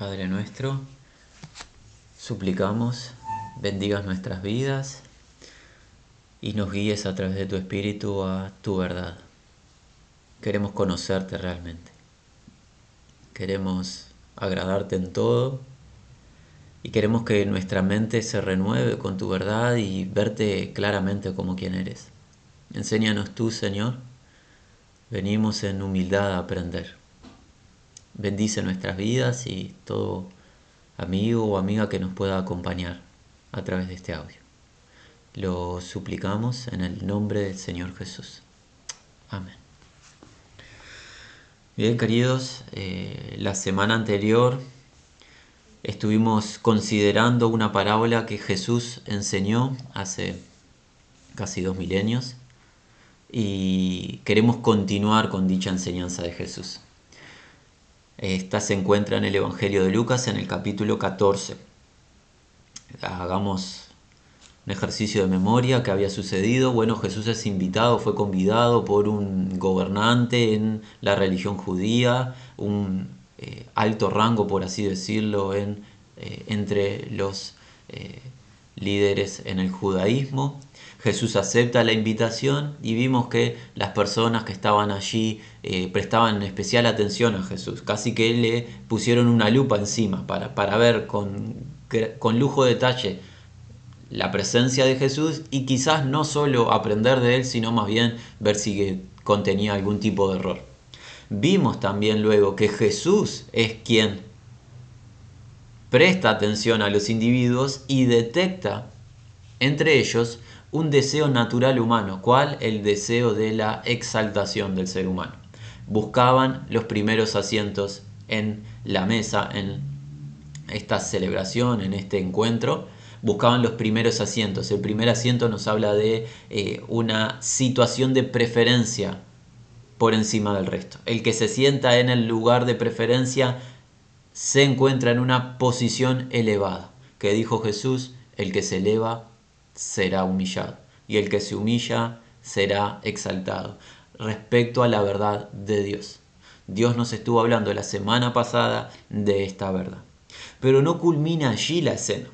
Padre nuestro, suplicamos bendigas nuestras vidas y nos guíes a través de tu Espíritu a tu verdad. Queremos conocerte realmente. Queremos agradarte en todo y queremos que nuestra mente se renueve con tu verdad y verte claramente como quien eres. Enséñanos tú, Señor. Venimos en humildad a aprender. Bendice nuestras vidas y todo amigo o amiga que nos pueda acompañar a través de este audio. Lo suplicamos en el nombre del Señor Jesús. Amén. Bien, queridos, eh, la semana anterior estuvimos considerando una parábola que Jesús enseñó hace casi dos milenios y queremos continuar con dicha enseñanza de Jesús. Esta se encuentra en el Evangelio de Lucas en el capítulo 14. Hagamos un ejercicio de memoria que había sucedido. Bueno, Jesús es invitado, fue convidado por un gobernante en la religión judía, un eh, alto rango, por así decirlo, eh, entre los eh, líderes en el judaísmo. Jesús acepta la invitación y vimos que las personas que estaban allí prestaban especial atención a Jesús, casi que le pusieron una lupa encima para, para ver con, con lujo de detalle la presencia de Jesús y quizás no solo aprender de él, sino más bien ver si contenía algún tipo de error. Vimos también luego que Jesús es quien presta atención a los individuos y detecta entre ellos un deseo natural humano, cual el deseo de la exaltación del ser humano. Buscaban los primeros asientos en la mesa, en esta celebración, en este encuentro, buscaban los primeros asientos. El primer asiento nos habla de eh, una situación de preferencia por encima del resto. El que se sienta en el lugar de preferencia se encuentra en una posición elevada. Que dijo Jesús, el que se eleva será humillado y el que se humilla será exaltado. Respecto a la verdad de Dios. Dios nos estuvo hablando la semana pasada de esta verdad. Pero no culmina allí la escena.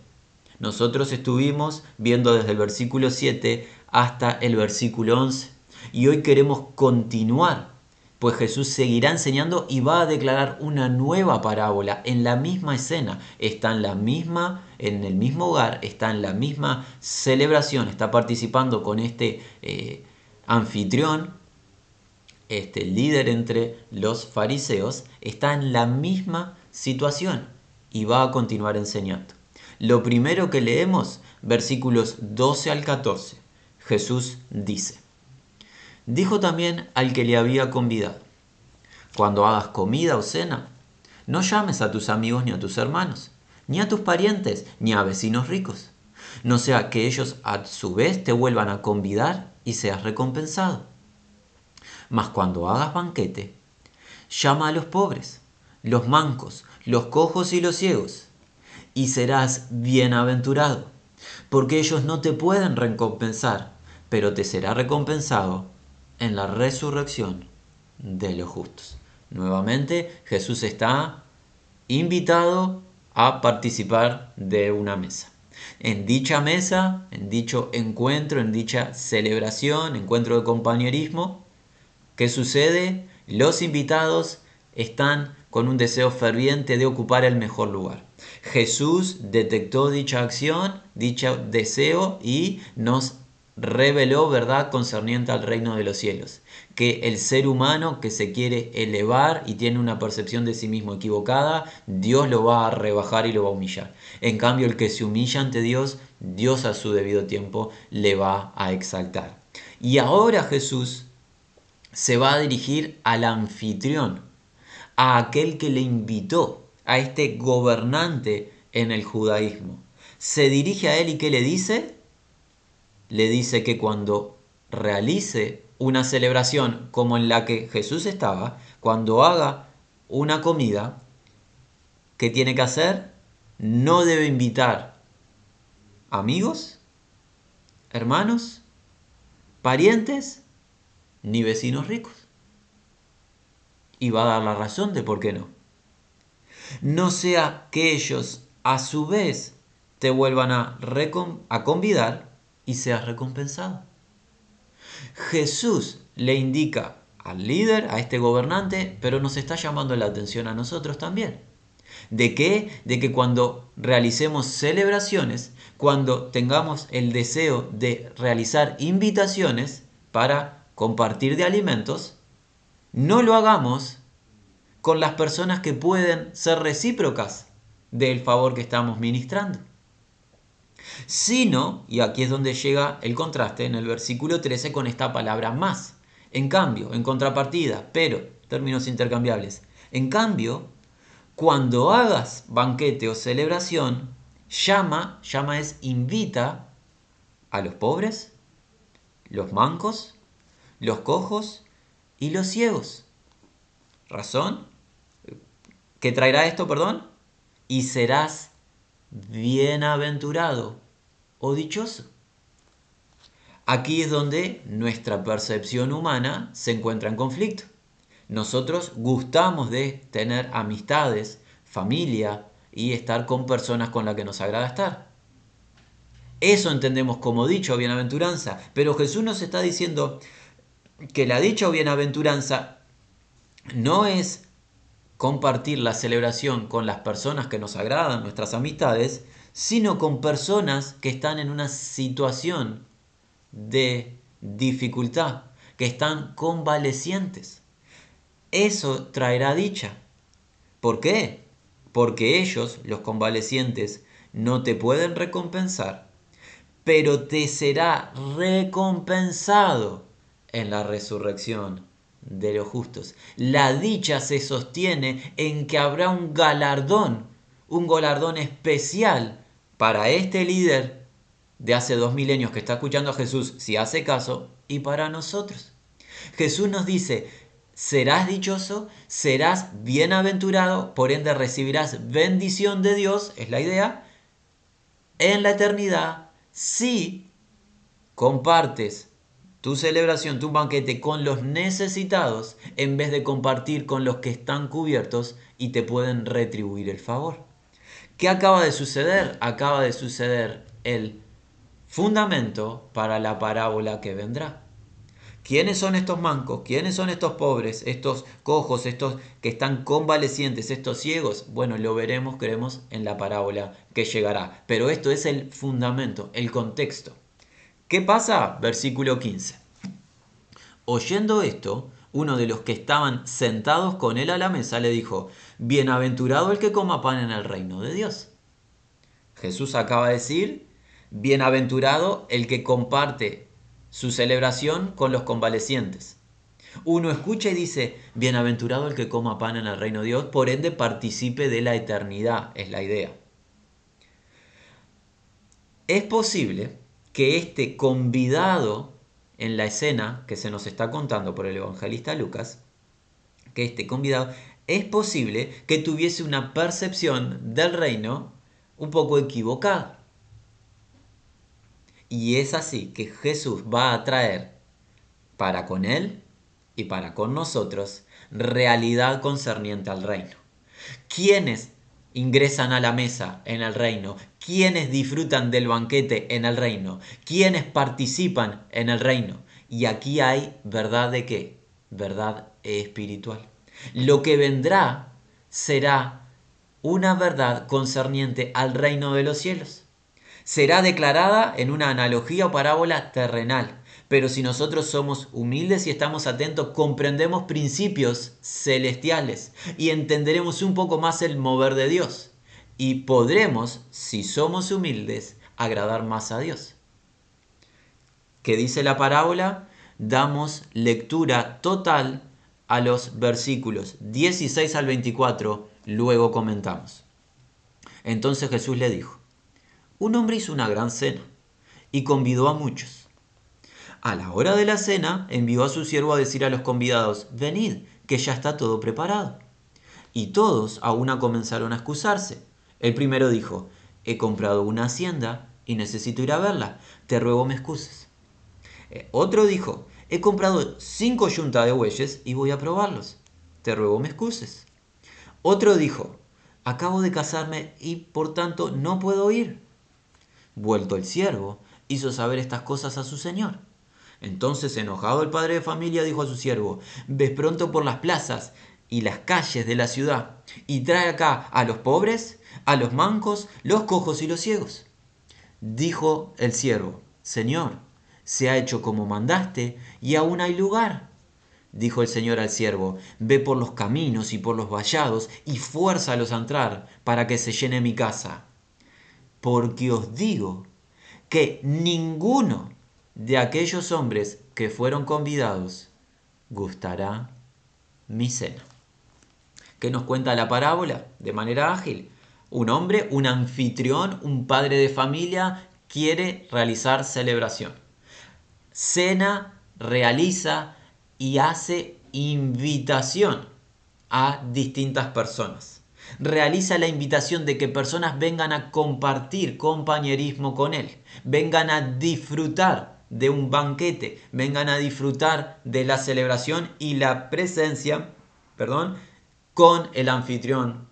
Nosotros estuvimos viendo desde el versículo 7 hasta el versículo 11 y hoy queremos continuar, pues Jesús seguirá enseñando y va a declarar una nueva parábola en la misma escena, está en la misma en el mismo hogar, está en la misma celebración, está participando con este eh, anfitrión, este líder entre los fariseos, está en la misma situación y va a continuar enseñando. Lo primero que leemos, versículos 12 al 14, Jesús dice, dijo también al que le había convidado, cuando hagas comida o cena, no llames a tus amigos ni a tus hermanos, ni a tus parientes, ni a vecinos ricos, no sea que ellos a su vez te vuelvan a convidar y seas recompensado. Mas cuando hagas banquete, llama a los pobres, los mancos, los cojos y los ciegos, y serás bienaventurado, porque ellos no te pueden recompensar, pero te será recompensado en la resurrección de los justos. Nuevamente Jesús está invitado a participar de una mesa. En dicha mesa, en dicho encuentro, en dicha celebración, encuentro de compañerismo, ¿qué sucede? Los invitados están con un deseo ferviente de ocupar el mejor lugar. Jesús detectó dicha acción, dicho deseo y nos reveló verdad concerniente al reino de los cielos, que el ser humano que se quiere elevar y tiene una percepción de sí mismo equivocada, Dios lo va a rebajar y lo va a humillar. En cambio, el que se humilla ante Dios, Dios a su debido tiempo le va a exaltar. Y ahora Jesús se va a dirigir al anfitrión, a aquel que le invitó a este gobernante en el judaísmo. Se dirige a él y ¿qué le dice? Le dice que cuando realice una celebración como en la que Jesús estaba, cuando haga una comida, ¿qué tiene que hacer? No debe invitar amigos, hermanos, parientes, ni vecinos ricos. Y va a dar la razón de por qué no. no sea que ellos a su vez te vuelvan a, a convidar y seas recompensado. Jesús le indica al líder, a este gobernante, pero nos está llamando la atención a nosotros también. ¿De qué? De que cuando realicemos celebraciones, cuando tengamos el deseo de realizar invitaciones para compartir de alimentos, no lo hagamos con las personas que pueden ser recíprocas del favor que estamos ministrando. Sino, y aquí es donde llega el contraste en el versículo 13 con esta palabra más. En cambio, en contrapartida, pero, términos intercambiables. En cambio, cuando hagas banquete o celebración, llama, llama es invita a los pobres, los mancos, los cojos y los ciegos. ¿Razón? ¿Qué traerá esto, perdón? Y serás bienaventurado o dichoso. Aquí es donde nuestra percepción humana se encuentra en conflicto. Nosotros gustamos de tener amistades, familia y estar con personas con las que nos agrada estar. Eso entendemos como dicho o bienaventuranza, pero Jesús nos está diciendo que la dicha o bienaventuranza no es compartir la celebración con las personas que nos agradan, nuestras amistades, sino con personas que están en una situación de dificultad, que están convalecientes. Eso traerá dicha. ¿Por qué? Porque ellos, los convalecientes, no te pueden recompensar, pero te será recompensado en la resurrección de los justos. La dicha se sostiene en que habrá un galardón, un galardón especial para este líder de hace dos milenios que está escuchando a Jesús, si hace caso, y para nosotros. Jesús nos dice, serás dichoso, serás bienaventurado, por ende recibirás bendición de Dios, es la idea, en la eternidad, si compartes tu celebración, tu banquete con los necesitados en vez de compartir con los que están cubiertos y te pueden retribuir el favor. ¿Qué acaba de suceder? Acaba de suceder el fundamento para la parábola que vendrá. ¿Quiénes son estos mancos? ¿Quiénes son estos pobres? Estos cojos, estos que están convalecientes, estos ciegos. Bueno, lo veremos, creemos, en la parábola que llegará. Pero esto es el fundamento, el contexto. ¿Qué pasa? Versículo 15. Oyendo esto, uno de los que estaban sentados con él a la mesa le dijo, Bienaventurado el que coma pan en el reino de Dios. Jesús acaba de decir, Bienaventurado el que comparte su celebración con los convalecientes. Uno escucha y dice, Bienaventurado el que coma pan en el reino de Dios, por ende participe de la eternidad, es la idea. Es posible que este convidado en la escena que se nos está contando por el evangelista Lucas, que este convidado es posible que tuviese una percepción del reino un poco equivocada. Y es así que Jesús va a traer para con él y para con nosotros realidad concerniente al reino. ¿Quiénes ingresan a la mesa en el reino, quienes disfrutan del banquete en el reino, quienes participan en el reino. Y aquí hay verdad de qué? Verdad espiritual. Lo que vendrá será una verdad concerniente al reino de los cielos. Será declarada en una analogía o parábola terrenal, pero si nosotros somos humildes y estamos atentos, comprendemos principios celestiales y entenderemos un poco más el mover de Dios. Y podremos, si somos humildes, agradar más a Dios. ¿Qué dice la parábola? Damos lectura total a los versículos 16 al 24, luego comentamos. Entonces Jesús le dijo, un hombre hizo una gran cena y convidó a muchos. A la hora de la cena envió a su siervo a decir a los convidados, venid, que ya está todo preparado. Y todos a una comenzaron a excusarse. El primero dijo, he comprado una hacienda y necesito ir a verla, te ruego me excuses. Eh, otro dijo, he comprado cinco yuntas de bueyes y voy a probarlos, te ruego me excuses. Otro dijo, acabo de casarme y por tanto no puedo ir. Vuelto el siervo, hizo saber estas cosas a su señor. Entonces, enojado el padre de familia, dijo a su siervo, ves pronto por las plazas y las calles de la ciudad y trae acá a los pobres, a los mancos, los cojos y los ciegos. Dijo el siervo, Señor, se ha hecho como mandaste y aún hay lugar. Dijo el Señor al siervo, ve por los caminos y por los vallados y fuérzalos a entrar para que se llene mi casa. Porque os digo que ninguno de aquellos hombres que fueron convidados gustará mi cena. ¿Qué nos cuenta la parábola? De manera ágil. Un hombre, un anfitrión, un padre de familia quiere realizar celebración. Cena, realiza y hace invitación a distintas personas. Realiza la invitación de que personas vengan a compartir compañerismo con él, vengan a disfrutar de un banquete, vengan a disfrutar de la celebración y la presencia, perdón, con el anfitrión,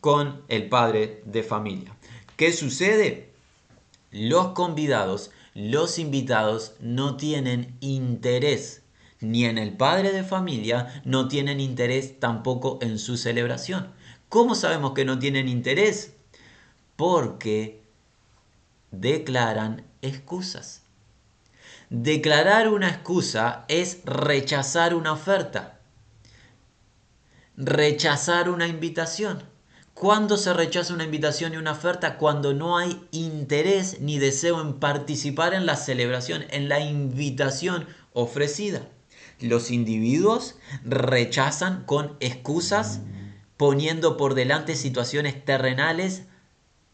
con el padre de familia. ¿Qué sucede? Los convidados, los invitados no tienen interés ni en el padre de familia, no tienen interés tampoco en su celebración. ¿Cómo sabemos que no tienen interés? Porque declaran excusas. Declarar una excusa es rechazar una oferta rechazar una invitación. ¿Cuándo se rechaza una invitación y una oferta? Cuando no hay interés ni deseo en participar en la celebración, en la invitación ofrecida. Los individuos rechazan con excusas, poniendo por delante situaciones terrenales,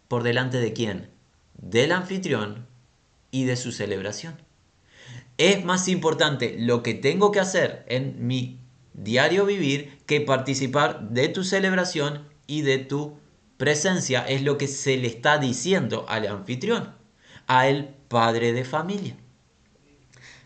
por delante de quién? Del anfitrión y de su celebración. Es más importante lo que tengo que hacer en mi diario vivir que participar de tu celebración y de tu presencia. Es lo que se le está diciendo al anfitrión, a el padre de familia.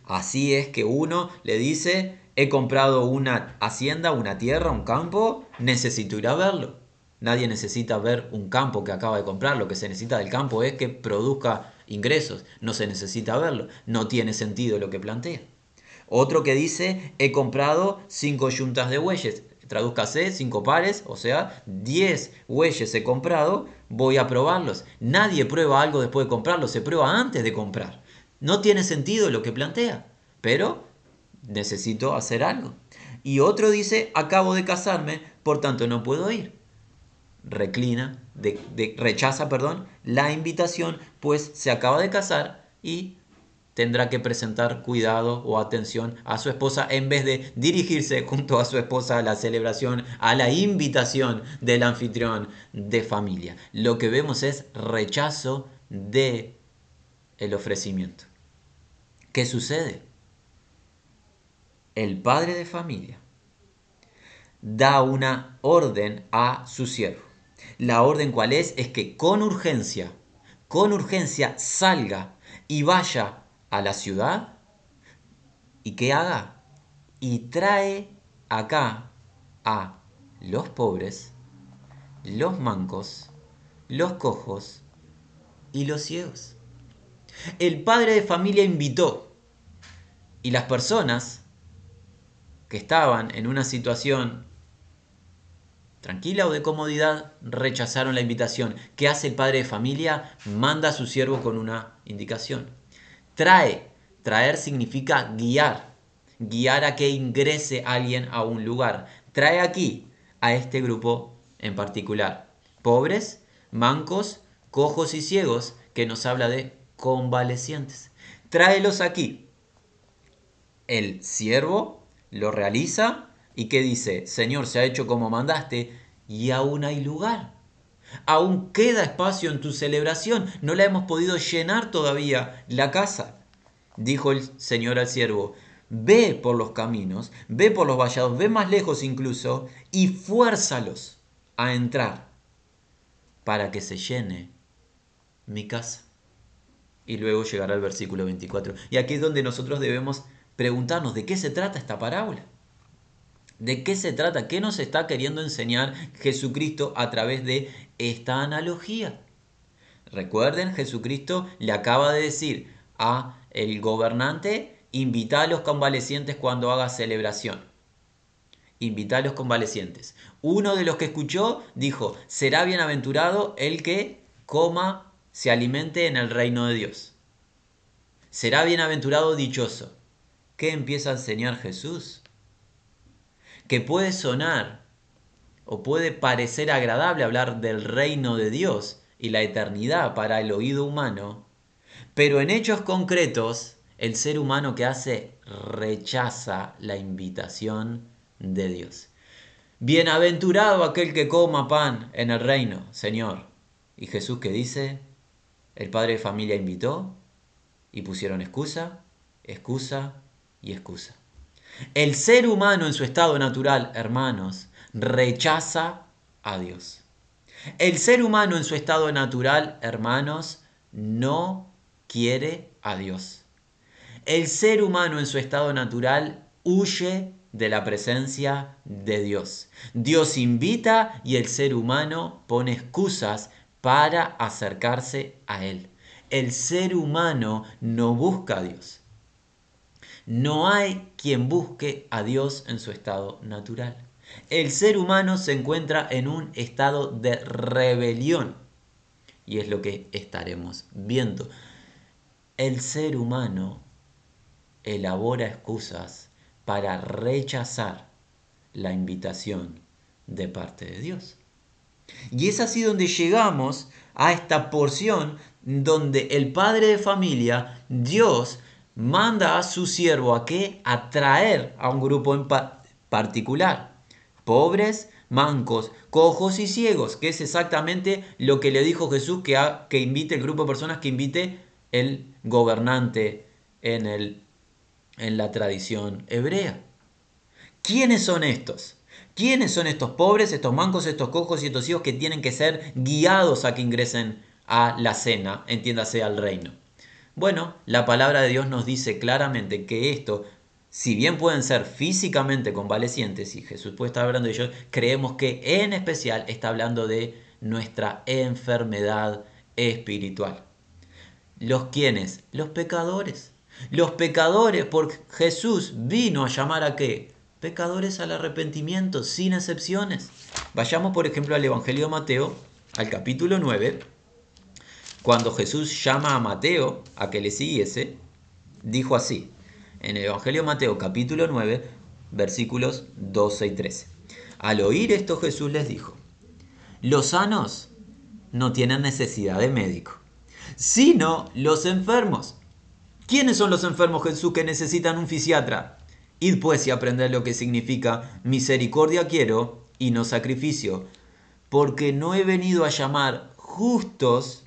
Así es que uno le dice, he comprado una hacienda, una tierra, un campo, necesito ir a verlo. Nadie necesita ver un campo que acaba de comprar, lo que se necesita del campo es que produzca ingresos, no se necesita verlo, no tiene sentido lo que plantea. Otro que dice, he comprado cinco yuntas de bueyes. Tradúzcase, cinco pares, o sea, 10 bueyes he comprado, voy a probarlos. Nadie prueba algo después de comprarlo, se prueba antes de comprar. No tiene sentido lo que plantea, pero necesito hacer algo. Y otro dice, acabo de casarme, por tanto no puedo ir. Reclina, rechaza, perdón, la invitación, pues se acaba de casar y tendrá que presentar cuidado o atención a su esposa en vez de dirigirse junto a su esposa a la celebración, a la invitación del anfitrión de familia. Lo que vemos es rechazo de el ofrecimiento. ¿Qué sucede? El padre de familia da una orden a su siervo. La orden cuál es? Es que con urgencia, con urgencia salga y vaya a la ciudad y que haga y trae acá a los pobres, los mancos, los cojos y los ciegos. El padre de familia invitó y las personas que estaban en una situación tranquila o de comodidad rechazaron la invitación. ¿Qué hace el padre de familia? Manda a su siervo con una indicación. Trae. Traer significa guiar. Guiar a que ingrese alguien a un lugar. Trae aquí a este grupo en particular. Pobres, mancos, cojos y ciegos, que nos habla de convalecientes. Tráelos aquí. El siervo lo realiza y que dice, Señor, se ha hecho como mandaste y aún hay lugar. Aún queda espacio en tu celebración. No la hemos podido llenar todavía la casa. Dijo el Señor al siervo, ve por los caminos, ve por los vallados, ve más lejos incluso, y fuérzalos a entrar para que se llene mi casa. Y luego llegará el versículo 24. Y aquí es donde nosotros debemos preguntarnos de qué se trata esta parábola. ¿De qué se trata? ¿Qué nos está queriendo enseñar Jesucristo a través de esta analogía? Recuerden, Jesucristo le acaba de decir a el gobernante, invita a los convalecientes cuando haga celebración. Invita a los convalecientes. Uno de los que escuchó dijo, será bienaventurado el que coma, se alimente en el reino de Dios. Será bienaventurado dichoso. ¿Qué empieza a enseñar Jesús? Que puede sonar o puede parecer agradable hablar del reino de Dios y la eternidad para el oído humano, pero en hechos concretos el ser humano que hace rechaza la invitación de Dios. Bienaventurado aquel que coma pan en el reino, Señor. ¿Y Jesús qué dice? El padre de familia invitó y pusieron excusa, excusa y excusa. El ser humano en su estado natural, hermanos, rechaza a Dios. El ser humano en su estado natural, hermanos, no quiere a Dios. El ser humano en su estado natural huye de la presencia de Dios. Dios invita y el ser humano pone excusas para acercarse a Él. El ser humano no busca a Dios. No hay quien busque a Dios en su estado natural. El ser humano se encuentra en un estado de rebelión. Y es lo que estaremos viendo. El ser humano elabora excusas para rechazar la invitación de parte de Dios. Y es así donde llegamos a esta porción donde el padre de familia, Dios, manda a su siervo a que atraer a un grupo en particular. Pobres, mancos, cojos y ciegos, que es exactamente lo que le dijo Jesús que, que invite el grupo de personas que invite el gobernante en, el, en la tradición hebrea. ¿Quiénes son estos? ¿Quiénes son estos pobres, estos mancos, estos cojos y estos ciegos que tienen que ser guiados a que ingresen a la cena, entiéndase al reino? Bueno, la palabra de Dios nos dice claramente que esto, si bien pueden ser físicamente convalecientes, y Jesús puede estar hablando de ellos, creemos que en especial está hablando de nuestra enfermedad espiritual. ¿Los quiénes? Los pecadores. Los pecadores, porque Jesús vino a llamar a qué? Pecadores al arrepentimiento, sin excepciones. Vayamos, por ejemplo, al Evangelio de Mateo, al capítulo 9 cuando Jesús llama a Mateo a que le siguiese, dijo así, en el Evangelio de Mateo capítulo 9, versículos 12 y 13. Al oír esto Jesús les dijo, los sanos no tienen necesidad de médico, sino los enfermos. ¿Quiénes son los enfermos, Jesús, que necesitan un fisiatra? Id pues y aprended lo que significa misericordia quiero y no sacrificio, porque no he venido a llamar justos,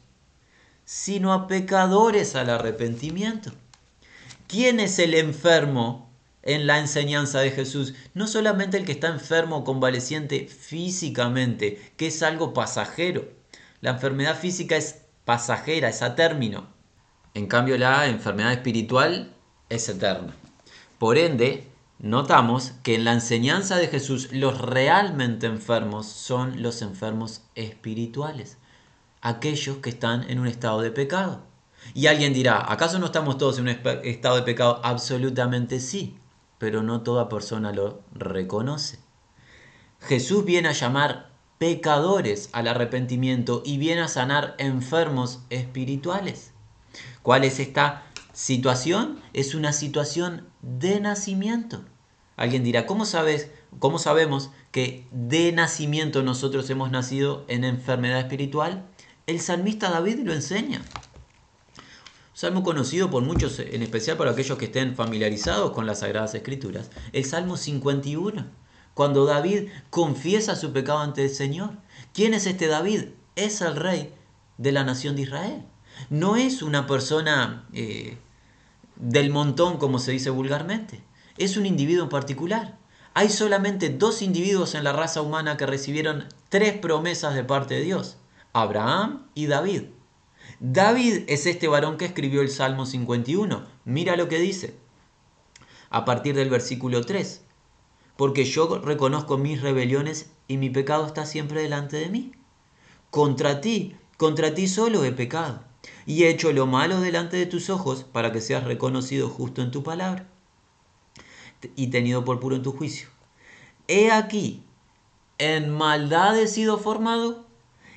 sino a pecadores al arrepentimiento. ¿Quién es el enfermo en la enseñanza de Jesús? No solamente el que está enfermo o convaleciente físicamente, que es algo pasajero. La enfermedad física es pasajera, es a término. En cambio, la enfermedad espiritual es eterna. Por ende, notamos que en la enseñanza de Jesús los realmente enfermos son los enfermos espirituales aquellos que están en un estado de pecado. Y alguien dirá, ¿acaso no estamos todos en un estado de pecado? Absolutamente sí, pero no toda persona lo reconoce. Jesús viene a llamar pecadores al arrepentimiento y viene a sanar enfermos espirituales. ¿Cuál es esta situación? Es una situación de nacimiento. Alguien dirá, ¿cómo sabes, cómo sabemos que de nacimiento nosotros hemos nacido en enfermedad espiritual? El salmista David lo enseña. Salmo conocido por muchos, en especial para aquellos que estén familiarizados con las Sagradas Escrituras. El Salmo 51, cuando David confiesa su pecado ante el Señor. ¿Quién es este David? Es el rey de la nación de Israel. No es una persona eh, del montón, como se dice vulgarmente. Es un individuo en particular. Hay solamente dos individuos en la raza humana que recibieron tres promesas de parte de Dios. Abraham y David. David es este varón que escribió el Salmo 51. Mira lo que dice a partir del versículo 3. porque yo reconozco mis rebeliones y mi pecado está siempre delante de mí. Contra ti, contra ti solo he pecado, y he hecho lo malo delante de tus ojos para que seas reconocido justo en tu palabra y tenido por puro en tu juicio. He aquí, en maldad he sido formado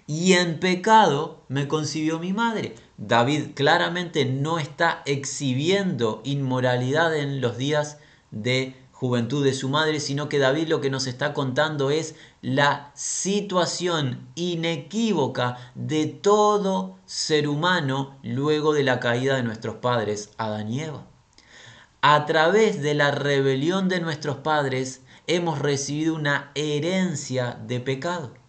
y en pecado me concibió mi madre. David claramente no está exhibiendo inmoralidad en los días de juventud de su madre, sino que David lo que nos está contando es la situación inequívoca de todo ser humano luego de la caída de nuestros padres, Adán y Eva. A través de la rebelión de nuestros padres hemos recibido una herencia de pecado.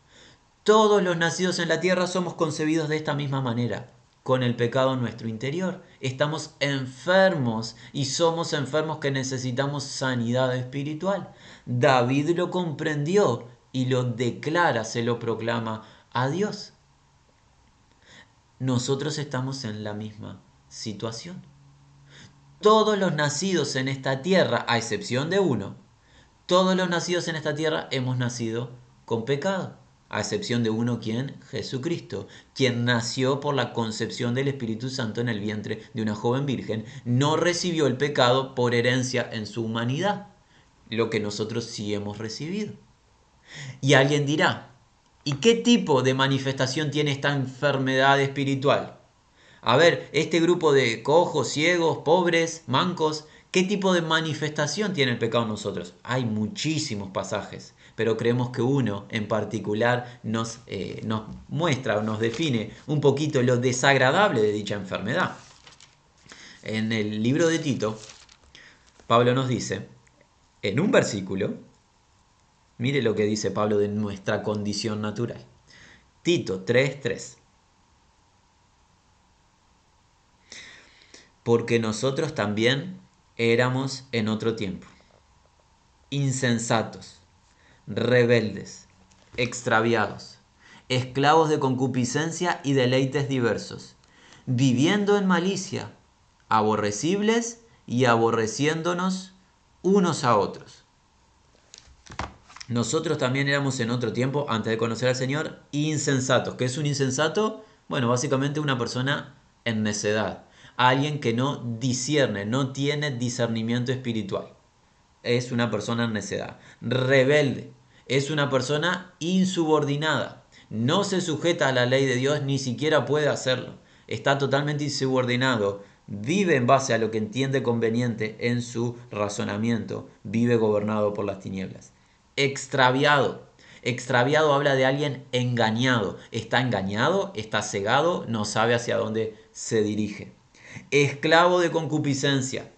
Todos los nacidos en la tierra somos concebidos de esta misma manera con el pecado en nuestro interior. Estamos enfermos y somos enfermos que necesitamos sanidad espiritual. David lo comprendió y lo declara, se lo proclama a Dios. Nosotros estamos en la misma situación. Todos los nacidos en esta tierra, a excepción de uno, todos los nacidos en esta tierra hemos nacido con pecado a excepción de uno quien, Jesucristo, quien nació por la concepción del Espíritu Santo en el vientre de una joven virgen, no recibió el pecado por herencia en su humanidad, lo que nosotros sí hemos recibido. Y alguien dirá, ¿y qué tipo de manifestación tiene esta enfermedad espiritual? A ver, este grupo de cojos, ciegos, pobres, mancos, ¿qué tipo de manifestación tiene el pecado en nosotros? Hay muchísimos pasajes pero creemos que uno en particular nos, eh, nos muestra o nos define un poquito lo desagradable de dicha enfermedad. En el libro de Tito, Pablo nos dice, en un versículo, mire lo que dice Pablo de nuestra condición natural. Tito 3:3. Porque nosotros también éramos en otro tiempo, insensatos rebeldes, extraviados, esclavos de concupiscencia y deleites diversos, viviendo en malicia, aborrecibles y aborreciéndonos unos a otros. Nosotros también éramos en otro tiempo, antes de conocer al Señor, insensatos. ¿Qué es un insensato? Bueno, básicamente una persona en necedad, alguien que no discierne, no tiene discernimiento espiritual es una persona en necedad. Rebelde es una persona insubordinada. No se sujeta a la ley de Dios, ni siquiera puede hacerlo. Está totalmente insubordinado. Vive en base a lo que entiende conveniente en su razonamiento. Vive gobernado por las tinieblas. Extraviado. Extraviado habla de alguien engañado. Está engañado, está cegado, no sabe hacia dónde se dirige. Esclavo de concupiscencia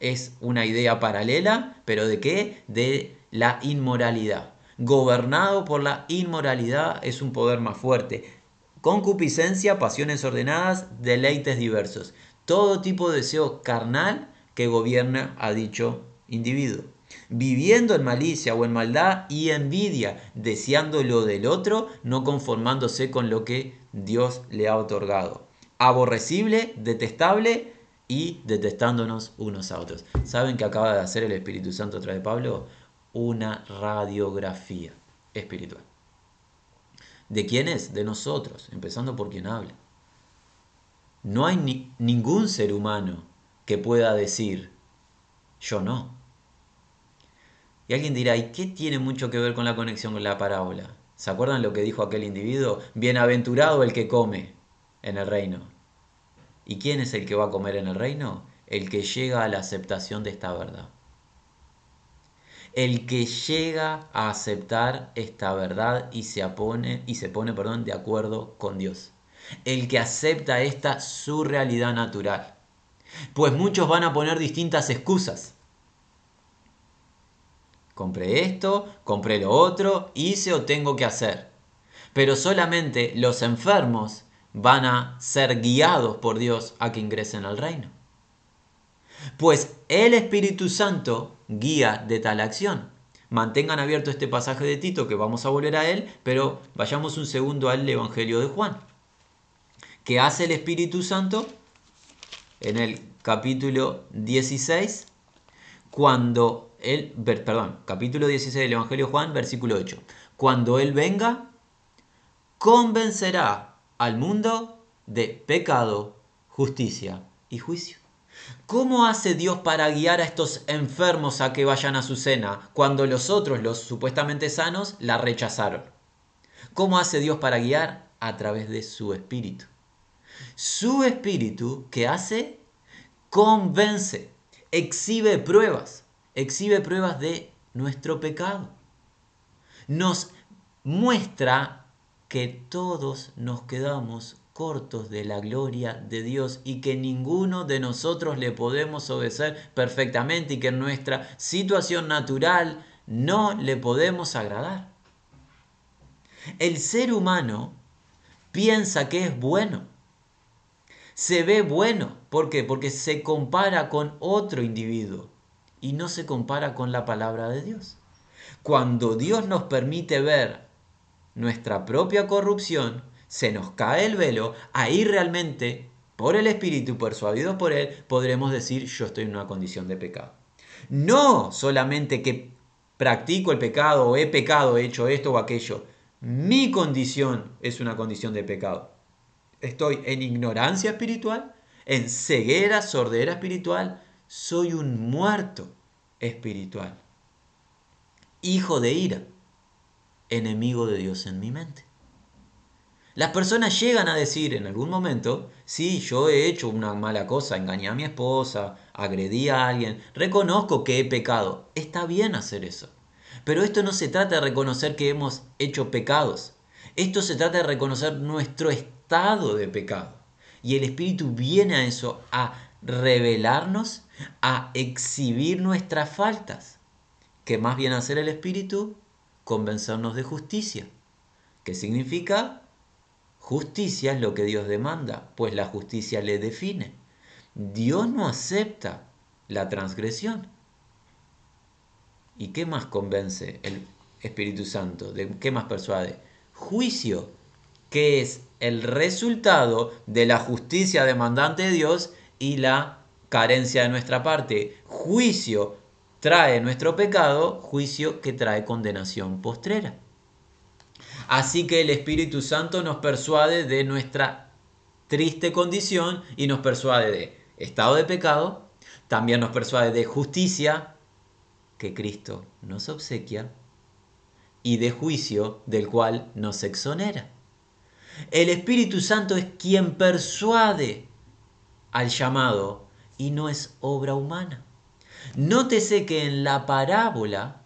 es una idea paralela, pero ¿de qué? De la inmoralidad. Gobernado por la inmoralidad es un poder más fuerte. Concupiscencia, pasiones ordenadas, deleites diversos. Todo tipo de deseo carnal que gobierna a dicho individuo. Viviendo en malicia o en maldad y envidia, deseando lo del otro, no conformándose con lo que Dios le ha otorgado. Aborrecible, detestable, y detestándonos unos a otros. ¿Saben que acaba de hacer el Espíritu Santo a través de Pablo? Una radiografía espiritual. ¿De quién es? De nosotros, empezando por quien habla. No hay ningún ser humano que pueda decir, yo no. Y alguien dirá, ¿y qué tiene mucho que ver con la conexión con la parábola? ¿Se acuerdan lo que dijo aquel individuo? Bienaventurado el que come en el reino. ¿Y quién es el que va a comer en el reino? El que llega a la aceptación de esta verdad. El que llega a aceptar esta verdad y se pone, y se pone perdón, de acuerdo con Dios. El que acepta esta su realidad natural. Pues muchos van a poner distintas excusas. Compré esto, compré lo otro, hice o tengo que hacer. Pero solamente los enfermos van a ser guiados por Dios a que ingresen al reino. Pues el Espíritu Santo guía de tal acción. Mantengan abierto este pasaje de Tito que vamos a volver a él, pero vayamos un segundo al Evangelio de Juan. ¿Qué hace el Espíritu Santo? En el capítulo 16, cuando él, perdón, capítulo 16 del Evangelio de Juan, versículo 8. Cuando Él venga, convencerá al mundo de pecado, justicia y juicio. ¿Cómo hace Dios para guiar a estos enfermos a que vayan a su cena cuando los otros, los supuestamente sanos, la rechazaron? ¿Cómo hace Dios para guiar? A través de su espíritu. Su espíritu, ¿qué hace? Convence, exhibe pruebas, exhibe pruebas de nuestro pecado. Nos muestra que todos nos quedamos cortos de la gloria de Dios y que ninguno de nosotros le podemos obedecer perfectamente y que en nuestra situación natural no le podemos agradar. El ser humano piensa que es bueno, se ve bueno. ¿Por qué? Porque se compara con otro individuo y no se compara con la palabra de Dios. Cuando Dios nos permite ver nuestra propia corrupción, se nos cae el velo, ahí realmente, por el Espíritu, persuadidos por Él, podremos decir yo estoy en una condición de pecado. No solamente que practico el pecado o he pecado, he hecho esto o aquello. Mi condición es una condición de pecado. Estoy en ignorancia espiritual, en ceguera, sordera espiritual. Soy un muerto espiritual. Hijo de ira, enemigo de Dios en mi mente. Las personas llegan a decir en algún momento, sí, yo he hecho una mala cosa, engañé a mi esposa, agredí a alguien, reconozco que he pecado. Está bien hacer eso. Pero esto no se trata de reconocer que hemos hecho pecados. Esto se trata de reconocer nuestro estado de pecado. Y el Espíritu viene a eso, a revelarnos, a exhibir nuestras faltas. ¿Qué más viene a hacer el Espíritu? Convencernos de justicia. ¿Qué significa? Justicia es lo que Dios demanda, pues la justicia le define. Dios no acepta la transgresión. ¿Y qué más convence el Espíritu Santo? ¿De qué más persuade? Juicio, que es el resultado de la justicia demandante de Dios y la carencia de nuestra parte. Juicio trae nuestro pecado, juicio que trae condenación postrera. Así que el Espíritu Santo nos persuade de nuestra triste condición y nos persuade de estado de pecado, también nos persuade de justicia que Cristo nos obsequia y de juicio del cual nos exonera. El Espíritu Santo es quien persuade al llamado y no es obra humana. Nótese que en la parábola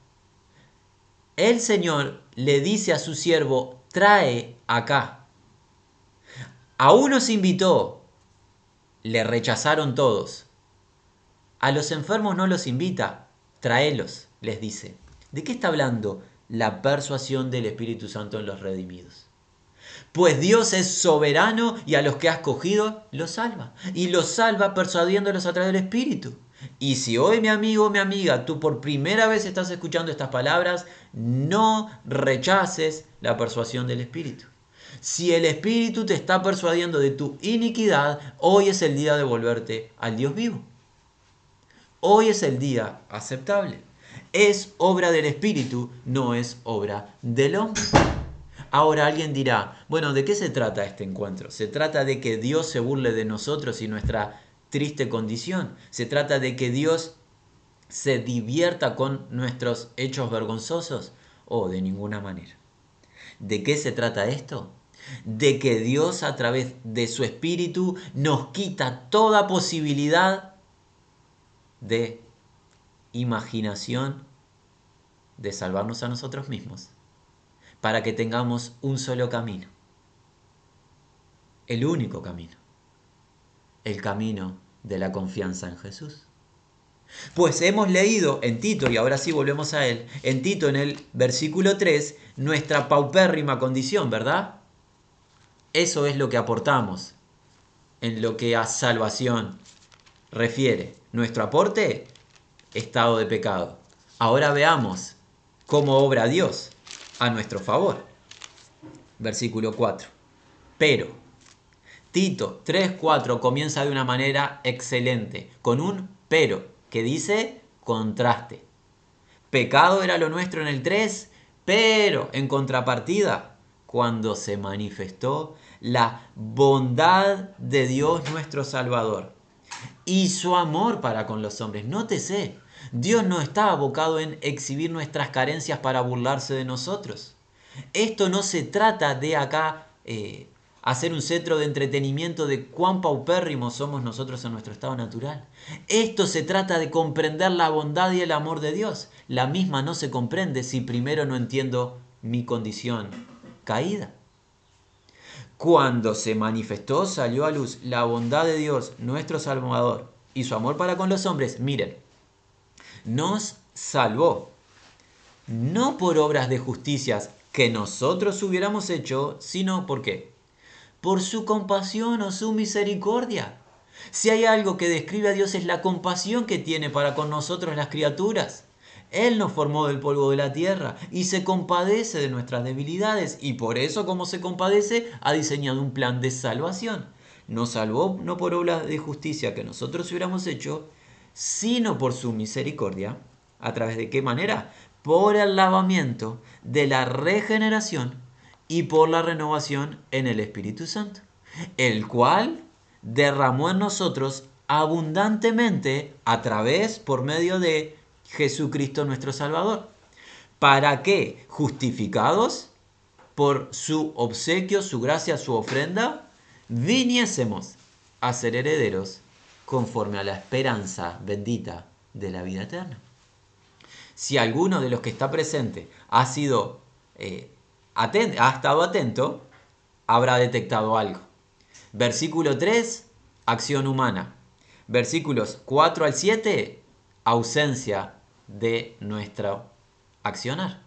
el Señor le dice a su siervo, trae acá. A uno se invitó, le rechazaron todos. A los enfermos no los invita, tráelos, les dice. ¿De qué está hablando la persuasión del Espíritu Santo en los redimidos? Pues Dios es soberano y a los que ha escogido los salva. Y los salva persuadiéndolos a través del Espíritu. Y si hoy mi amigo o mi amiga, tú por primera vez estás escuchando estas palabras, no rechaces la persuasión del Espíritu. Si el Espíritu te está persuadiendo de tu iniquidad, hoy es el día de volverte al Dios vivo. Hoy es el día aceptable. Es obra del Espíritu, no es obra del hombre. Ahora alguien dirá, bueno, ¿de qué se trata este encuentro? Se trata de que Dios se burle de nosotros y nuestra triste condición. Se trata de que Dios se divierta con nuestros hechos vergonzosos o de ninguna manera. ¿De qué se trata esto? De que Dios a través de su espíritu nos quita toda posibilidad de imaginación de salvarnos a nosotros mismos para que tengamos un solo camino. El único camino. El camino de la confianza en Jesús. Pues hemos leído en Tito, y ahora sí volvemos a él, en Tito en el versículo 3, nuestra paupérrima condición, ¿verdad? Eso es lo que aportamos en lo que a salvación refiere. Nuestro aporte, estado de pecado. Ahora veamos cómo obra Dios a nuestro favor. Versículo 4. Pero, Tito 3.4 comienza de una manera excelente, con un pero, que dice contraste. Pecado era lo nuestro en el 3, pero en contrapartida, cuando se manifestó la bondad de Dios nuestro Salvador y su amor para con los hombres. Nótese, Dios no está abocado en exhibir nuestras carencias para burlarse de nosotros. Esto no se trata de acá eh, hacer un centro de entretenimiento de cuán paupérrimos somos nosotros en nuestro estado natural. Esto se trata de comprender la bondad y el amor de Dios. La misma no se comprende si primero no entiendo mi condición caída. Cuando se manifestó, salió a luz la bondad de Dios, nuestro Salvador, y su amor para con los hombres, miren, nos salvó, no por obras de justicias que nosotros hubiéramos hecho, sino por qué? Por su compasión o su misericordia. Si hay algo que describe a Dios es la compasión que tiene para con nosotros las criaturas. Él nos formó del polvo de la tierra y se compadece de nuestras debilidades y por eso como se compadece ha diseñado un plan de salvación. Nos salvó no por obras de justicia que nosotros hubiéramos hecho, sino por su misericordia. ¿A través de qué manera? Por el lavamiento de la regeneración y por la renovación en el Espíritu Santo, el cual derramó en nosotros abundantemente a través, por medio de Jesucristo nuestro Salvador. ¿Para qué? Justificados por su obsequio, su gracia, su ofrenda, viniésemos a ser herederos conforme a la esperanza bendita de la vida eterna. Si alguno de los que está presente ha sido eh, ha estado atento, habrá detectado algo. Versículo 3, acción humana. Versículos 4 al 7, ausencia de nuestro accionar.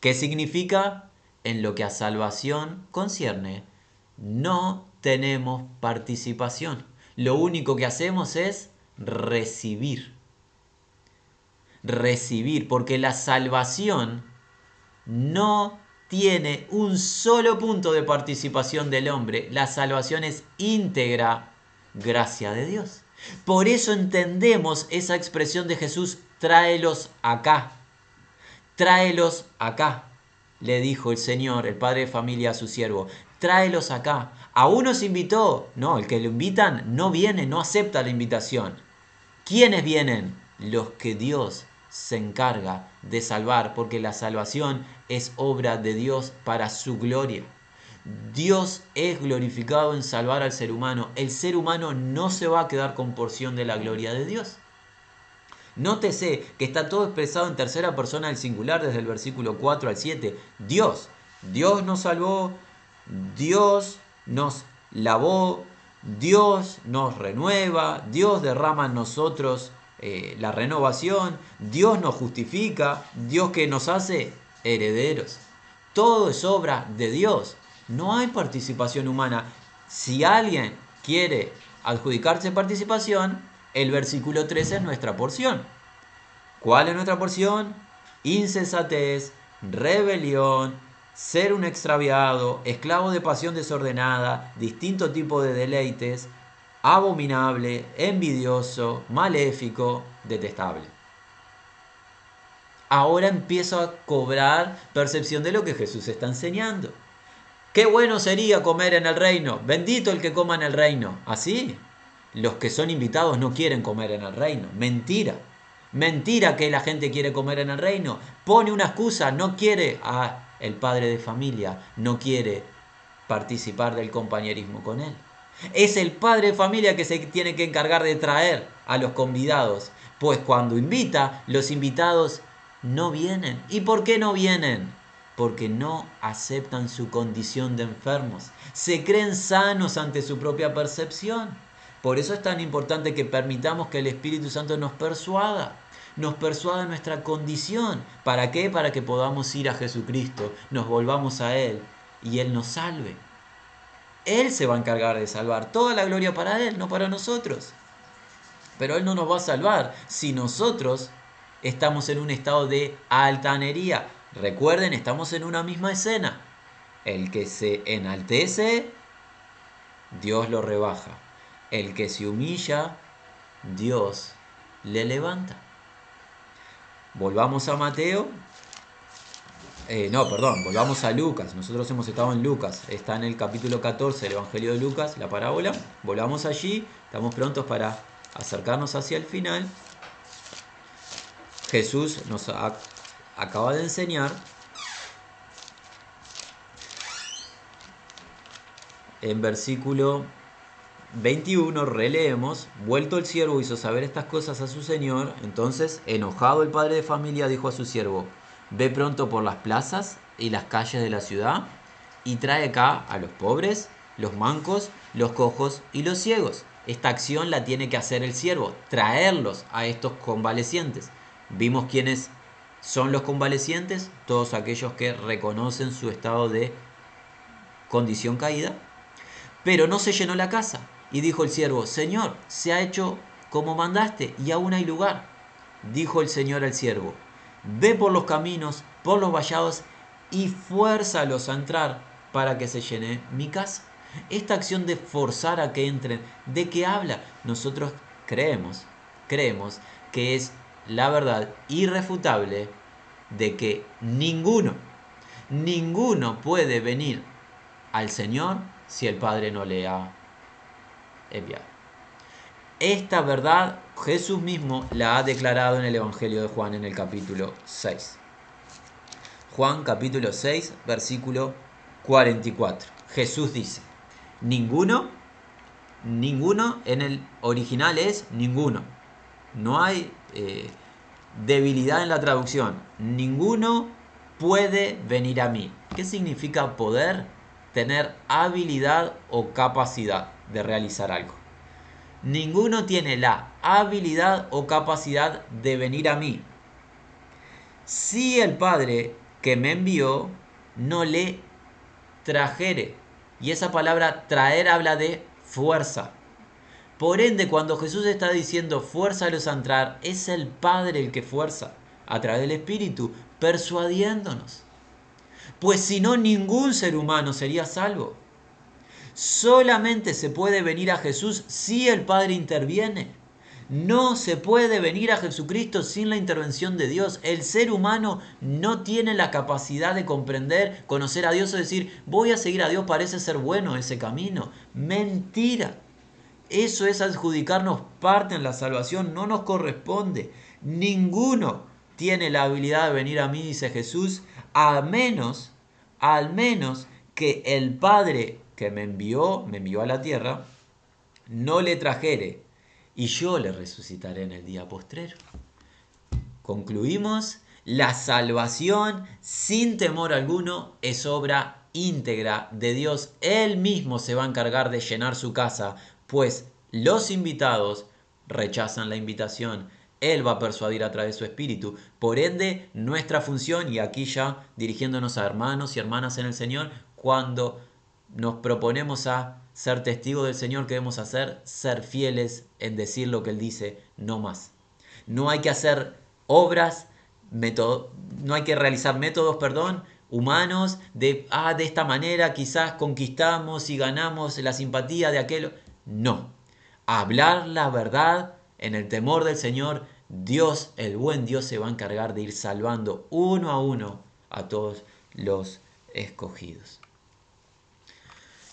¿Qué significa? En lo que a salvación concierne, no tenemos participación. Lo único que hacemos es recibir. Recibir, porque la salvación no tiene un solo punto de participación del hombre. La salvación es íntegra gracia de Dios. Por eso entendemos esa expresión de Jesús, tráelos acá. Tráelos acá, le dijo el Señor, el padre de familia a su siervo. Tráelos acá. A unos invitó. No, el que lo invitan no viene, no acepta la invitación. ¿Quiénes vienen? Los que Dios se encarga de salvar, porque la salvación es obra de Dios para su gloria. Dios es glorificado en salvar al ser humano. El ser humano no se va a quedar con porción de la gloria de Dios. Nótese que está todo expresado en tercera persona del singular desde el versículo 4 al 7. Dios, Dios nos salvó, Dios nos lavó, Dios nos renueva, Dios derrama en nosotros eh, la renovación, Dios nos justifica, Dios que nos hace herederos. Todo es obra de Dios. No hay participación humana. Si alguien quiere adjudicarse participación, el versículo 13 es nuestra porción. ¿Cuál es nuestra porción? Insensatez, rebelión, ser un extraviado, esclavo de pasión desordenada, distinto tipo de deleites, abominable, envidioso, maléfico, detestable. Ahora empiezo a cobrar percepción de lo que Jesús está enseñando. Qué bueno sería comer en el reino. Bendito el que coma en el reino. Así, los que son invitados no quieren comer en el reino. Mentira. Mentira que la gente quiere comer en el reino. Pone una excusa, no quiere a el padre de familia, no quiere participar del compañerismo con él. Es el padre de familia que se tiene que encargar de traer a los convidados, pues cuando invita, los invitados no vienen. ¿Y por qué no vienen? porque no aceptan su condición de enfermos, se creen sanos ante su propia percepción. Por eso es tan importante que permitamos que el Espíritu Santo nos persuada, nos persuada nuestra condición. ¿Para qué? Para que podamos ir a Jesucristo, nos volvamos a Él y Él nos salve. Él se va a encargar de salvar, toda la gloria para Él, no para nosotros. Pero Él no nos va a salvar si nosotros estamos en un estado de altanería, Recuerden, estamos en una misma escena. El que se enaltece, Dios lo rebaja. El que se humilla, Dios le levanta. Volvamos a Mateo. Eh, no, perdón, volvamos a Lucas. Nosotros hemos estado en Lucas. Está en el capítulo 14 del Evangelio de Lucas, la parábola. Volvamos allí. Estamos prontos para acercarnos hacia el final. Jesús nos acaba de enseñar en versículo 21 releemos, vuelto el siervo hizo saber estas cosas a su señor, entonces enojado el padre de familia dijo a su siervo, ve pronto por las plazas y las calles de la ciudad y trae acá a los pobres, los mancos, los cojos y los ciegos. Esta acción la tiene que hacer el siervo, traerlos a estos convalecientes. Vimos quiénes son los convalecientes, todos aquellos que reconocen su estado de condición caída, pero no se llenó la casa. Y dijo el siervo, Señor, se ha hecho como mandaste y aún hay lugar. Dijo el Señor al siervo, ve por los caminos, por los vallados y fuérzalos a entrar para que se llene mi casa. Esta acción de forzar a que entren, ¿de qué habla? Nosotros creemos, creemos que es la verdad irrefutable de que ninguno, ninguno puede venir al Señor si el Padre no le ha enviado. Esta verdad Jesús mismo la ha declarado en el Evangelio de Juan en el capítulo 6. Juan capítulo 6, versículo 44. Jesús dice, ninguno, ninguno en el original es ninguno. No hay eh, debilidad en la traducción. Ninguno puede venir a mí. ¿Qué significa poder? Tener habilidad o capacidad de realizar algo. Ninguno tiene la habilidad o capacidad de venir a mí. Si el Padre que me envió no le trajere. Y esa palabra traer habla de fuerza. Por ende, cuando Jesús está diciendo fuerza a entrar, es el Padre el que fuerza a través del Espíritu, persuadiéndonos. Pues si no, ningún ser humano sería salvo. Solamente se puede venir a Jesús si el Padre interviene. No se puede venir a Jesucristo sin la intervención de Dios. El ser humano no tiene la capacidad de comprender, conocer a Dios o decir, voy a seguir a Dios, parece ser bueno ese camino. Mentira. Eso es adjudicarnos parte en la salvación, no nos corresponde. Ninguno tiene la habilidad de venir a mí, dice Jesús, a menos, al menos que el Padre que me envió, me envió a la tierra, no le trajere, y yo le resucitaré en el día postrero. Concluimos, la salvación sin temor alguno es obra íntegra de Dios. Él mismo se va a encargar de llenar su casa pues los invitados rechazan la invitación. Él va a persuadir a través de su espíritu. Por ende, nuestra función, y aquí ya dirigiéndonos a hermanos y hermanas en el Señor, cuando nos proponemos a ser testigos del Señor, ¿qué debemos hacer? Ser fieles en decir lo que Él dice, no más. No hay que hacer obras, no hay que realizar métodos, perdón, humanos de, ah, de esta manera quizás conquistamos y ganamos la simpatía de aquel. No. Hablar la verdad en el temor del Señor, Dios, el buen Dios, se va a encargar de ir salvando uno a uno a todos los escogidos.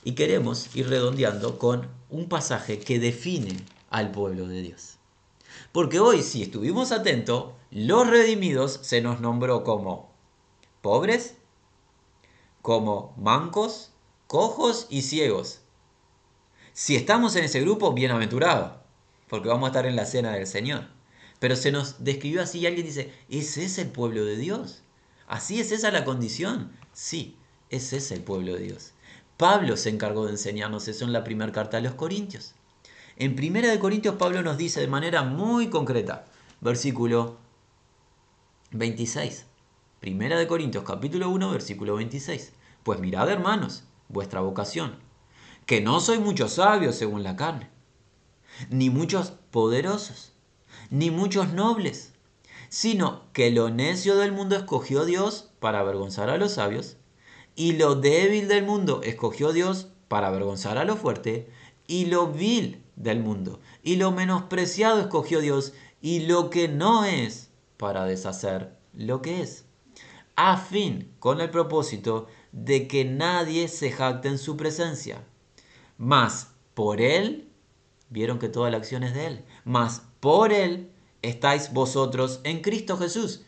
Y queremos ir redondeando con un pasaje que define al pueblo de Dios. Porque hoy, si estuvimos atentos, los redimidos se nos nombró como pobres, como mancos, cojos y ciegos. Si estamos en ese grupo, bienaventurado, porque vamos a estar en la cena del Señor. Pero se nos describió así y alguien dice, ¿ese es el pueblo de Dios? ¿Así es esa la condición? Sí, ese es el pueblo de Dios. Pablo se encargó de enseñarnos eso en la primera carta de los Corintios. En primera de Corintios Pablo nos dice de manera muy concreta, versículo 26. Primera de Corintios capítulo 1 versículo 26. Pues mirad hermanos, vuestra vocación que no soy muchos sabios según la carne, ni muchos poderosos, ni muchos nobles, sino que lo necio del mundo escogió Dios para avergonzar a los sabios, y lo débil del mundo escogió Dios para avergonzar a lo fuerte, y lo vil del mundo, y lo menospreciado escogió Dios, y lo que no es, para deshacer lo que es, a fin, con el propósito de que nadie se jacte en su presencia. Mas por él, vieron que toda la acción es de él, mas por él estáis vosotros en Cristo Jesús.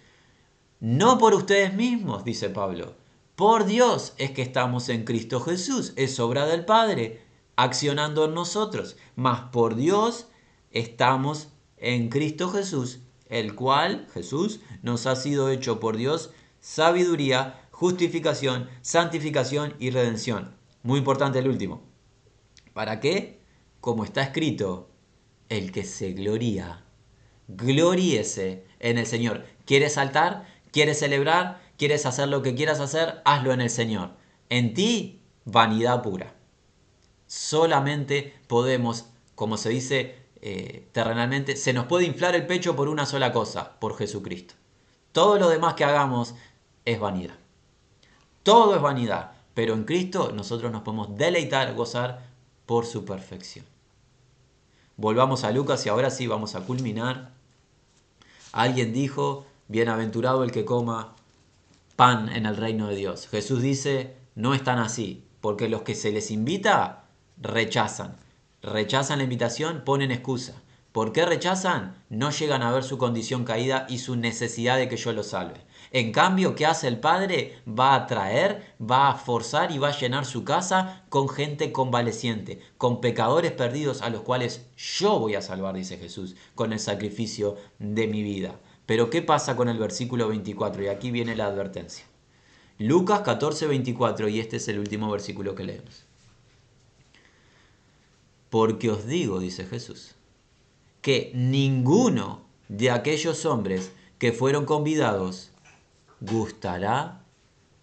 No por ustedes mismos, dice Pablo. Por Dios es que estamos en Cristo Jesús. Es obra del Padre, accionando en nosotros. Mas por Dios estamos en Cristo Jesús, el cual, Jesús, nos ha sido hecho por Dios sabiduría, justificación, santificación y redención. Muy importante el último. ¿Para qué? Como está escrito, el que se gloría, gloríese en el Señor. ¿Quieres saltar? ¿Quieres celebrar? ¿Quieres hacer lo que quieras hacer? Hazlo en el Señor. En ti, vanidad pura. Solamente podemos, como se dice eh, terrenalmente, se nos puede inflar el pecho por una sola cosa, por Jesucristo. Todo lo demás que hagamos es vanidad. Todo es vanidad, pero en Cristo nosotros nos podemos deleitar, gozar por su perfección. Volvamos a Lucas y ahora sí vamos a culminar. Alguien dijo, bienaventurado el que coma pan en el reino de Dios. Jesús dice, no están así, porque los que se les invita rechazan rechazan la invitación, ponen excusa. ¿Por qué rechazan? No llegan a ver su condición caída y su necesidad de que yo los salve. En cambio, ¿qué hace el Padre? Va a traer, va a forzar y va a llenar su casa con gente convaleciente, con pecadores perdidos a los cuales yo voy a salvar, dice Jesús, con el sacrificio de mi vida. Pero ¿qué pasa con el versículo 24? Y aquí viene la advertencia. Lucas 14, 24, y este es el último versículo que leemos. Porque os digo, dice Jesús, que ninguno de aquellos hombres que fueron convidados gustará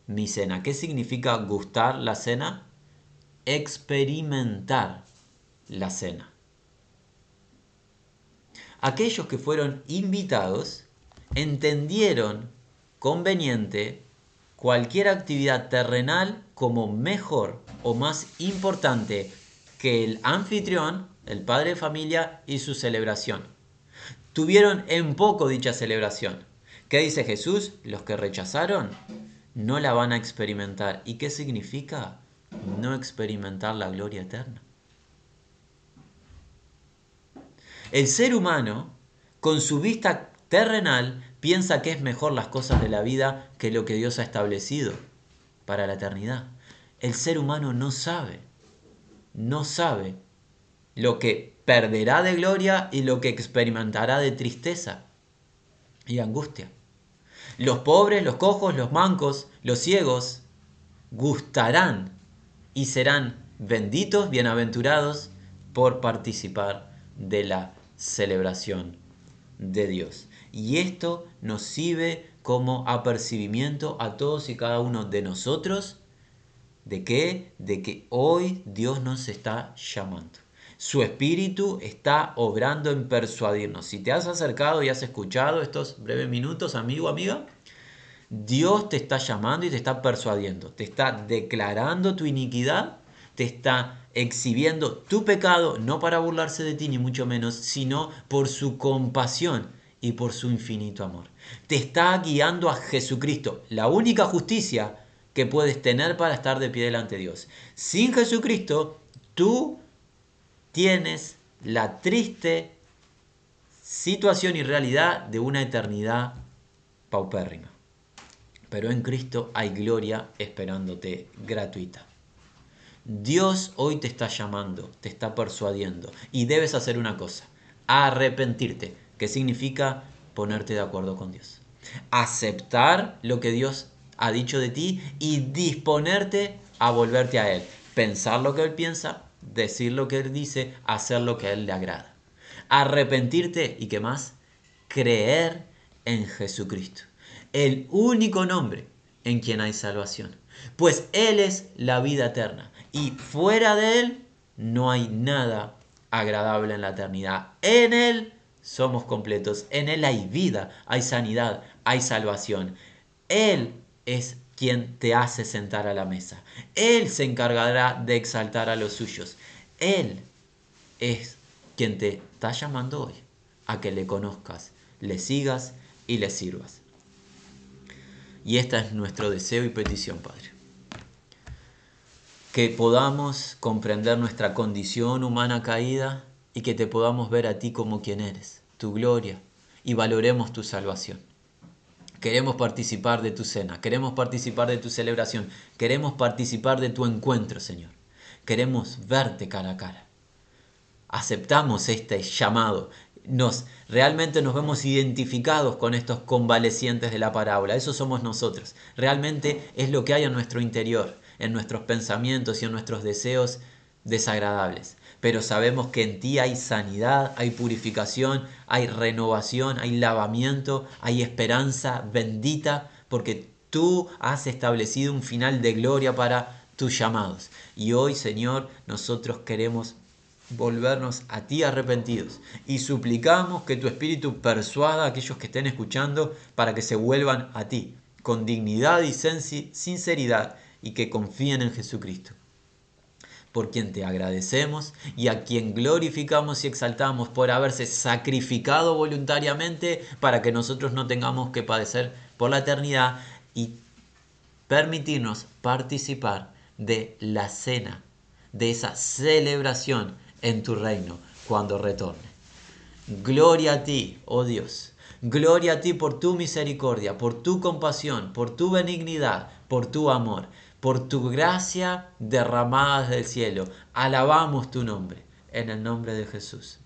mi cena. ¿Qué significa gustar la cena? Experimentar la cena. Aquellos que fueron invitados entendieron conveniente cualquier actividad terrenal como mejor o más importante que el anfitrión, el padre de familia y su celebración. Tuvieron en poco dicha celebración. ¿Qué dice Jesús? Los que rechazaron no la van a experimentar. ¿Y qué significa? No experimentar la gloria eterna. El ser humano, con su vista terrenal, piensa que es mejor las cosas de la vida que lo que Dios ha establecido para la eternidad. El ser humano no sabe no sabe lo que perderá de gloria y lo que experimentará de tristeza y angustia. Los pobres, los cojos, los mancos, los ciegos gustarán y serán benditos, bienaventurados por participar de la celebración de Dios. Y esto nos sirve como apercibimiento a todos y cada uno de nosotros ¿De qué? De que hoy Dios nos está llamando. Su espíritu está obrando en persuadirnos. Si te has acercado y has escuchado estos breves minutos, amigo, amiga, Dios te está llamando y te está persuadiendo. Te está declarando tu iniquidad, te está exhibiendo tu pecado, no para burlarse de ti ni mucho menos, sino por su compasión y por su infinito amor. Te está guiando a Jesucristo, la única justicia que puedes tener para estar de pie delante de Dios. Sin Jesucristo, tú tienes la triste situación y realidad de una eternidad paupérrima. Pero en Cristo hay gloria esperándote gratuita. Dios hoy te está llamando, te está persuadiendo y debes hacer una cosa, arrepentirte, que significa ponerte de acuerdo con Dios. Aceptar lo que Dios ha dicho de ti y disponerte a volverte a Él. Pensar lo que Él piensa, decir lo que Él dice, hacer lo que a Él le agrada. Arrepentirte y qué más? Creer en Jesucristo. El único nombre en quien hay salvación. Pues Él es la vida eterna. Y fuera de Él no hay nada agradable en la eternidad. En Él somos completos. En Él hay vida, hay sanidad, hay salvación. Él es quien te hace sentar a la mesa. Él se encargará de exaltar a los suyos. Él es quien te está llamando hoy a que le conozcas, le sigas y le sirvas. Y este es nuestro deseo y petición, Padre. Que podamos comprender nuestra condición humana caída y que te podamos ver a ti como quien eres, tu gloria, y valoremos tu salvación. Queremos participar de tu cena, queremos participar de tu celebración, queremos participar de tu encuentro, Señor. Queremos verte cara a cara. Aceptamos este llamado. Nos realmente nos vemos identificados con estos convalecientes de la parábola. Eso somos nosotros. Realmente es lo que hay en nuestro interior, en nuestros pensamientos y en nuestros deseos desagradables pero sabemos que en ti hay sanidad, hay purificación, hay renovación, hay lavamiento, hay esperanza bendita, porque tú has establecido un final de gloria para tus llamados. Y hoy, Señor, nosotros queremos volvernos a ti arrepentidos y suplicamos que tu Espíritu persuada a aquellos que estén escuchando para que se vuelvan a ti con dignidad y sinceridad y que confíen en Jesucristo por quien te agradecemos y a quien glorificamos y exaltamos por haberse sacrificado voluntariamente para que nosotros no tengamos que padecer por la eternidad y permitirnos participar de la cena, de esa celebración en tu reino cuando retorne. Gloria a ti, oh Dios. Gloria a ti por tu misericordia, por tu compasión, por tu benignidad, por tu amor por tu gracia derramada del cielo. Alabamos tu nombre, en el nombre de Jesús.